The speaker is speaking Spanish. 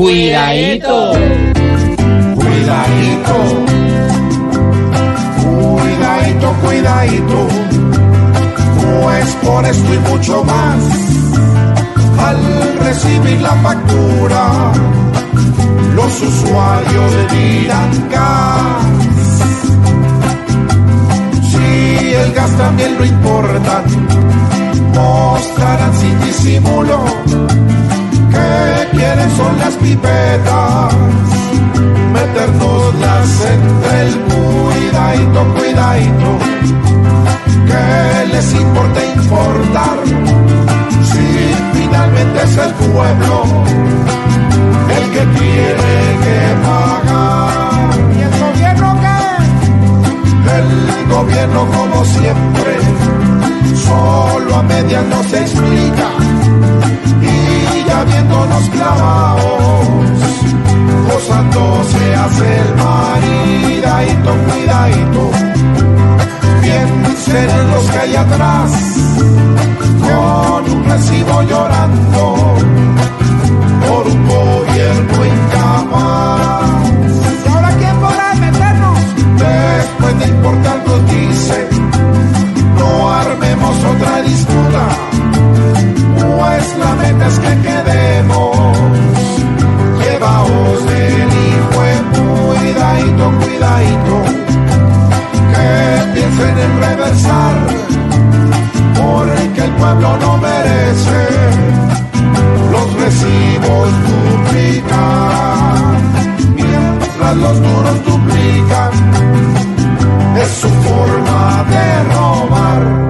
Cuidadito. Cuidadito. Cuidadito, cuidadito. Pues por esto y mucho más, al recibir la factura, los usuarios dirán gas. Si el gas también lo importan, mostrarán sin disimulo son las pipetas, meternoslas entre el cuidadito, cuidadito, que les importa importar, si finalmente es el pueblo el que tiene que pagar. ¿Y el gobierno qué? El gobierno como siempre, solo a medias no se explica y ya viéndonos clavar. cuidadito, vienen los que hay atrás, con un recibo llorando, por un gobierno incapaz. ¿Y ahora quién podrá meternos? Después de importar nos dice, no armemos otra disputa, pues la meta es que quedemos, llevaos del hijo cuidadito, cuidadito. no merece los recibos duplican, mientras los duros duplican, es su forma de robar.